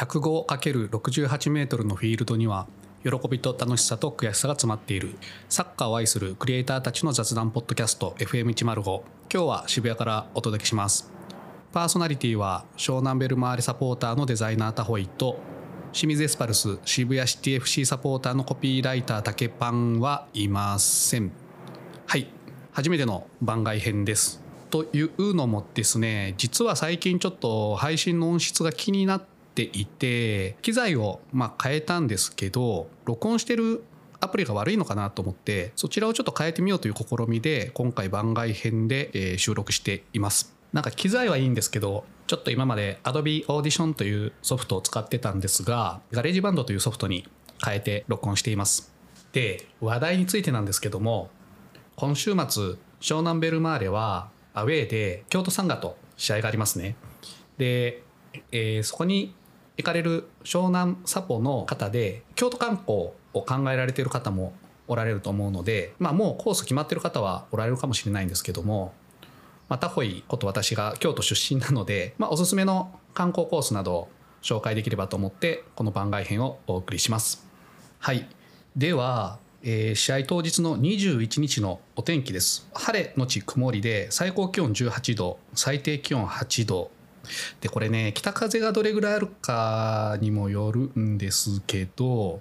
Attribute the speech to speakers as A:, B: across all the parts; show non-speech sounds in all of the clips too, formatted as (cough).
A: 105×68 メートルのフィールドには喜びと楽しさと悔しさが詰まっている。サッカーを愛するクリエイターたちの雑談ポッドキャスト FM105 今日は渋谷からお届けします。パーソナリティは湘南ベルマーレサポーターのデザイナータホイと清水エスパルス渋谷シティ FC サポーターのコピーライター竹パンはいません。はい。初めての番外編です。というのもですね実は最近ちょっと配信の音質が気になっていて機材をま変えたんですけど録音してるアプリが悪いのかなと思ってそちらをちょっと変えてみようという試みで今回番外編で収録しています。なんか機材はいいんですけどちょっと今まで Adobe Audition というソフトを使ってたんですが GarageBand というソフトに変えて録音しています。で話題についてなんですけども今週末湘南ベルマーレはアウェーで京都サンガと試合がありますね。で、えー、そこに行かれる湘南サポの方で京都観光を考えられている方もおられると思うので、まあ、もうコース決まってる方はおられるかもしれないんですけども、まあ、タホイこと私が京都出身なので、まあ、おすすめの観光コースなど紹介できればと思ってこの番外編をお送りします。はいではえー、試合当日の21日のお天気です晴れのち曇りで最高気温18度最低気温8度でこれね北風がどれぐらいあるかにもよるんですけど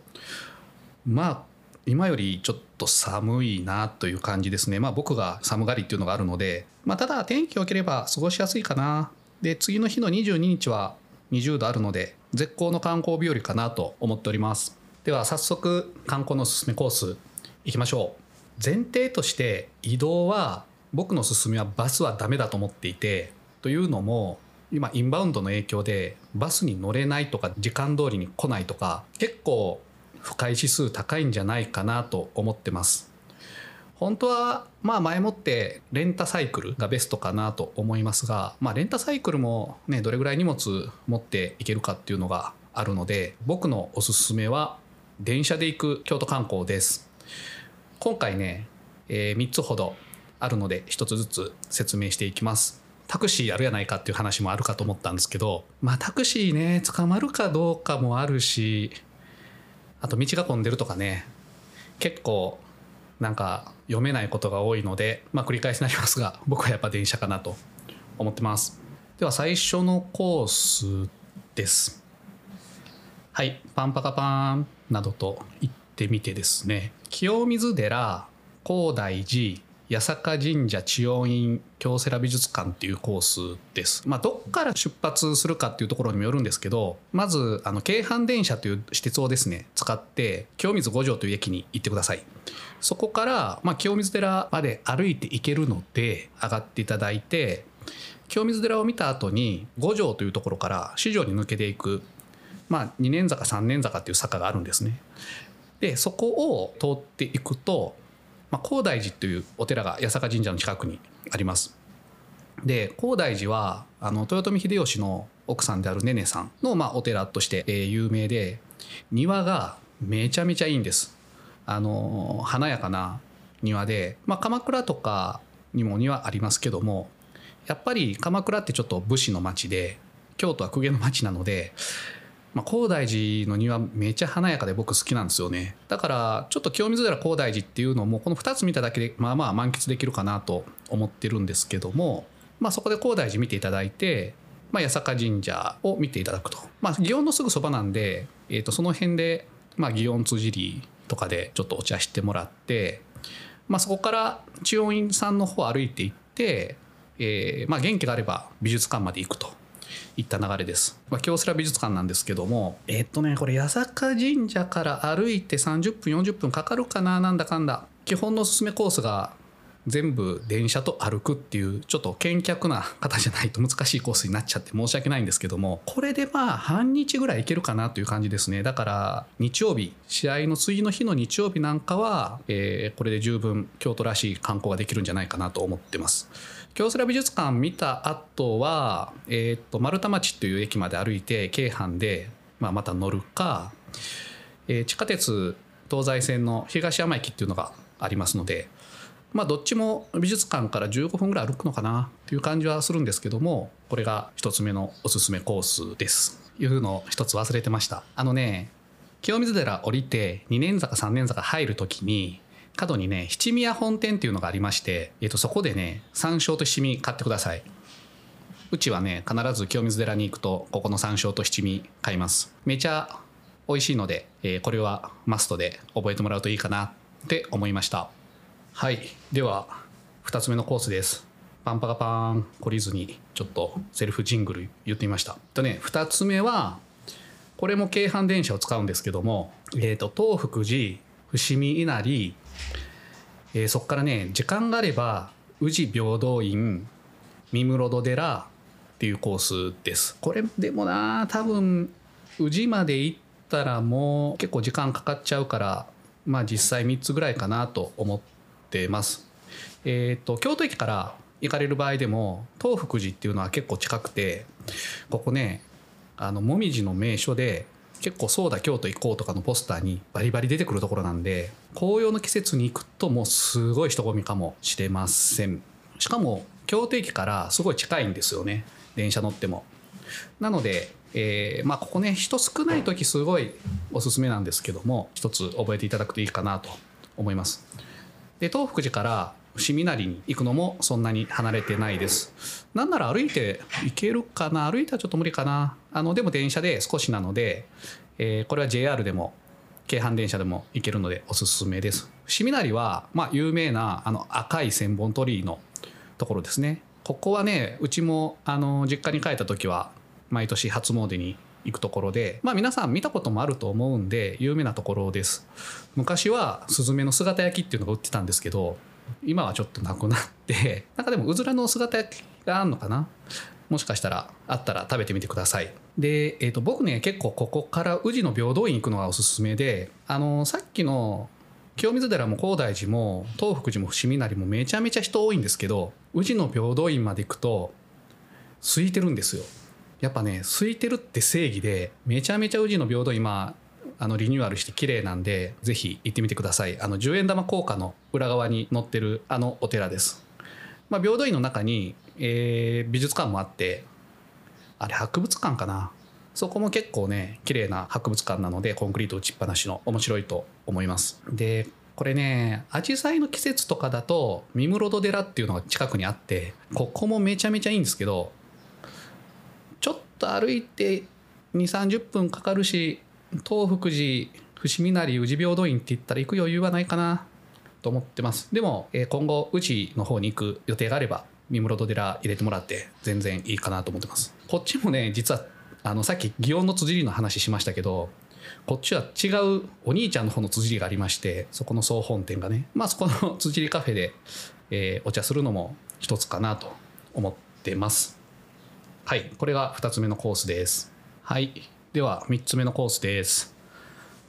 A: まあ今よりちょっと寒いなという感じですね。まあ僕が寒がりっていうのがあるのでまあただ天気良ければ過ごしやすいかな。で次の日の22日は20度あるので絶好の観光日和かなと思っております。では早速観光のおすすめコースいきましょう。前提として移動は僕の勧めはバスはダメだと思っていてというのも今インバウンドの影響でバスに乗れないとか時間通りに来ないとか結構不快指数高いんじゃないかなと思ってます。本当はまあ前もってレンタサイクルがベストかなと思いますが、まあ、レンタサイクルもねどれぐらい荷物持っていけるかっていうのがあるので僕のおすすめは電車で行く京都観光です。今回ね、えー、3つほどあるので1つずつ説明していきます。タクシーあるやないかっていう話もあるかと思ったんですけどまあタクシーね捕まるかどうかもあるしあと道が混んでるとかね結構なんか読めないことが多いのでまあ繰り返しになりますが僕はやっぱ電車かなと思ってます。では最初のコースです。はいパンパカパンなどと行ってみてですね。清水寺高大寺八坂神社千代院京セラ美術館っていうコースです。まあ、どっから出発するかっていうところにもよるんですけどまずあの京阪電車という私鉄をですね使って清水五条という駅に行ってください。そこから、まあ、清水寺まで歩いて行けるので上がっていただいて清水寺を見た後に五条というところから四条に抜けていくまあ、2年坂3年坂っていう坂があるんですね。でそこを通っていくと、まあ、高大寺というお寺が八坂神社の近くにあります。で高大寺はあの豊臣秀吉の奥さんであるねねさんの、まあ、お寺として、えー、有名で庭がめちゃめちゃいいんです。あの華やかな庭で、まあ、鎌倉とかにも庭ありますけどもやっぱり鎌倉ってちょっと武士の町で京都は公家の町なのでまあ、高大寺の庭めっちゃ華やかで僕好きなんですよね。だからちょっと清水寺高大寺っていうのもこの2つ見ただけでまあまあ満喫できるかなと思ってるんですけども、まあ、そこで高大寺見ていただいて、まあ、八坂神社を見ていただくと、まあ、祇園のすぐそばなんで、えー、とその辺で、まあ、祇園辻りとかでちょっとお茶してもらって、まあ、そこから千代院さんの方を歩いていって、えーまあ、元気があれば美術館まで行くと。いった流れです。まあ、京セラ美術館なんですけども、え、っとね、これ八坂神社から歩いて30分、40分かかるかな、なんだかんだ。基本のおすすめコースが全部電車と歩くっていうちょっと見客な方じゃないと難しいコースになっちゃって申し訳ないんですけどもこれでまあ半日ぐらい行けるかなという感じですねだから日曜日試合の次の日の日曜日なんかは、えー、これで十分京都らしい観光ができるんじゃないかなと思ってます。京セラ美術館見た後は、えー、と丸太町という駅まで歩いて京阪で、まあ、また乗るか、えー、地下鉄東西線の東山駅っていうのがありますので、まあ、どっちも美術館から15分ぐらい歩くのかなっていう感じはするんですけどもこれが1つ目のおすすめコースです。いうのを一つ忘れてましたあのね清水寺降りて2年坂3年坂入る時に角にね七宮本店っていうのがありまして、えっと、そこでね山椒と七味買ってください。うちはね必ず清水寺に行くとここの山椒と七味買います。めちゃ美味しいので、えー、これはマストで覚えてもらうといいかなって思いました。はい。では2つ目のコースです。パンパカパーン懲りずにちょっとセルフジングル言ってみました。とね2つ目はこれも京阪電車を使うんですけども、えーと、東福寺伏見稲荷、えー、そこからね時間があれば宇治平等院三室戸寺っていうコースです。これでもな多分宇治まで行ったらもう結構時間かかっちゃうからまあ実際3つぐらいかなと思ってます。えっ、ー、と京都駅から行かれる場合でも東福寺っていうのは結構近くてここねあの紅葉の名所で結構そうだ京都行こうとかのポスターにバリバリ出てくるところなんで紅葉の季節に行くともうすごい人混みかもしれませんしかも京都駅からすごい近いんですよね電車乗っても。なので、えー、まあここね人少ない時すごいおすすめなんですけども一つ覚えていただくといいかなと思います。で東福寺から伏見稲荷に行くのもそんなに離れてないです。なんなら歩いて行けるかな？歩いたらちょっと無理かな。あのでも電車で少しなので、えー、これは JR でも京阪電車でも行けるのでおすすめです。伏見稲荷はまあ有名なあの赤い千本鳥居のところですね。ここはねうちもあの実家に帰った時は毎年初詣に行くところでまあ皆さん見たこともあると思うんで有名なところです。昔はスズメの姿焼きっていうのが売ってたんですけど今はちょっとなくなって (laughs) なんかでもうずらの姿焼きがあるのかな？もしかしたらあったら食べてみてください。で、えー、と僕ね結構ここから宇治の平等院行くのがおすすめであのさっきの清水寺も高大寺も東福寺も伏見稲荷もめちゃめちゃ人多いんですけど宇治の平等院まで行くと空いてるんですよ。やっぱね空いてるって正義でめちゃめちゃ宇治の平等今あのリニューアルして綺麗なんでぜひ行ってみてください。あの10円玉硬貨の裏側に載ってるあのお寺です。まあ平等院の中に、えー、美術館もあってあれ博物館かな。そこも結構ね綺麗な博物館なのでコンクリート打ちっぱなしの面白いと思います。でこれねアジサイの季節とかだと三室戸寺っていうのが近くにあってここもめちゃめちゃいいんですけどと歩いて2 3 0分かかるし東福寺伏見なり宇治平等院って言ったら行く余裕はないかなと思ってます。でも今後宇治の方に行く予定があれば三室戸寺入れてもらって全然いいかなと思ってます。こっちもね実はあのさっき祇園の辻りの話しましたけどこっちは違うお兄ちゃんの方の辻りがありましてそこの総本店がねまあそこの辻りカフェで、えー、お茶するのも一つかなと思ってます。はいこれが2つ目のコースです。はいでは3つ目のコースです。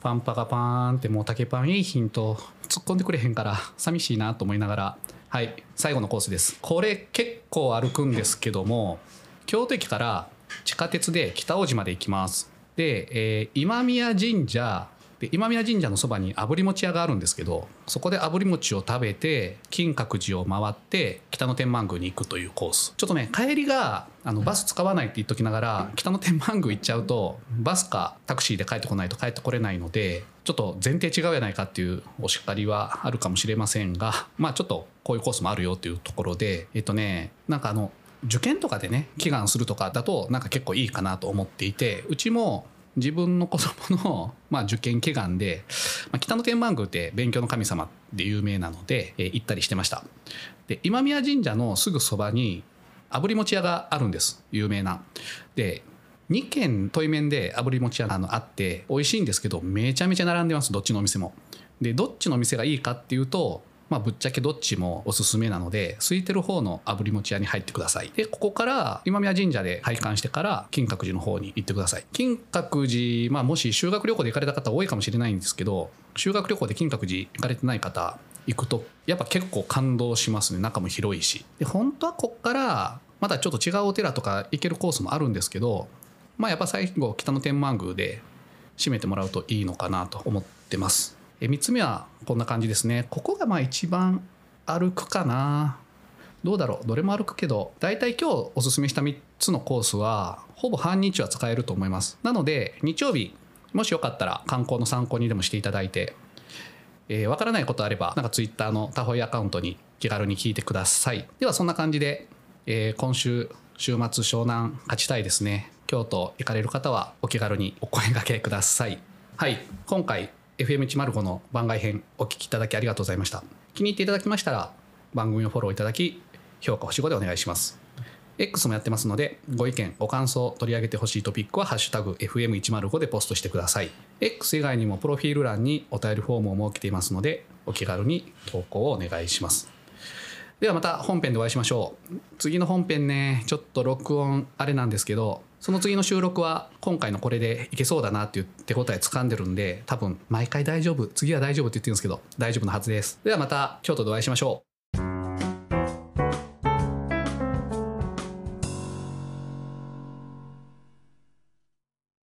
A: パンパカパーンってもう竹パンいいヒント突っ込んでくれへんから寂しいなと思いながら。はい最後のコースです。これ結構歩くんですけども京都駅から地下鉄で北大路まで行きます。で、えー、今宮神社で今宮神社のそばに炙り餅屋があるんですけどそこで炙り餅を食べて金閣寺を回って北野天満宮に行くというコース。ちょっとね帰りがあのバス使わないって言っときながら北野天満宮行っちゃうとバスかタクシーで帰ってこないと帰ってこれないのでちょっと前提違うやないかっていうお叱りはあるかもしれませんが (laughs) まあちょっとこういうコースもあるよっていうところでえっとねなんかあの受験とかでね祈願するとかだとなんか結構いいかなと思っていてうちも自分の子供の (laughs) まあ受験祈願で、まあ、北野天満宮って勉強の神様で有名なので、えー、行ったりしてました。で今宮神社のすぐそばに炙り餅屋があるんです。有名な。で2軒対面で炙り餅屋があって美味しいんですけどめちゃめちゃ並んでます。どっちのお店も。でどっちのお店がいいかっていうとまあ、ぶっちゃけどっちもおすすめなので空いてる方の炙り餅屋に入ってください。でここから今宮神社で拝観してから金閣寺の方に行ってください。金閣寺、まあ、もし修学旅行で行かれた方多いかもしれないんですけど修学旅行で金閣寺行かれてない方行くとやっぱ結構感動しますね。中も広いし。で本当はこっからまだちょっと違うお寺とか行けるコースもあるんですけどまあやっぱ最後北野天満宮で締めてもらうといいのかなと思ってます。3つ目はこんな感じですね。ここがまあ一番歩くかな。どうだろう。どれも歩くけど大体今日おすすめした3つのコースはほぼ半日は使えると思います。なので日曜日もしよかったら観光の参考にでもしていただいてえー、からないことあればなんかツイッターのタホイアカウントに気軽に聞いてください。ではそんな感じで、えー、今週週末湘南勝ちたいですね。京都行かれる方はお気軽にお声がけください。はい。今回 FM105 の番外編お聞きいただきありがとうございました。気に入っていただきましたら番組をフォローいただき評価星5でお願いします。X もやってますのでご意見ご感想取り上げてほしいトピックは「ハッシュタグ #FM105」でポストしてください。X 以外にもプロフィール欄にお便りフォームを設けていますのでお気軽に投稿をお願いします。ではまた本編でお会いしましょう。次の本編ねちょっと録音あれなんですけどその次の収録は今回のこれでいけそうだなっていう手応え掴んでるんで多分毎回大丈夫次は大丈夫って言ってるんですけど大丈夫なはずです。ではまた京都でお会いしましょう。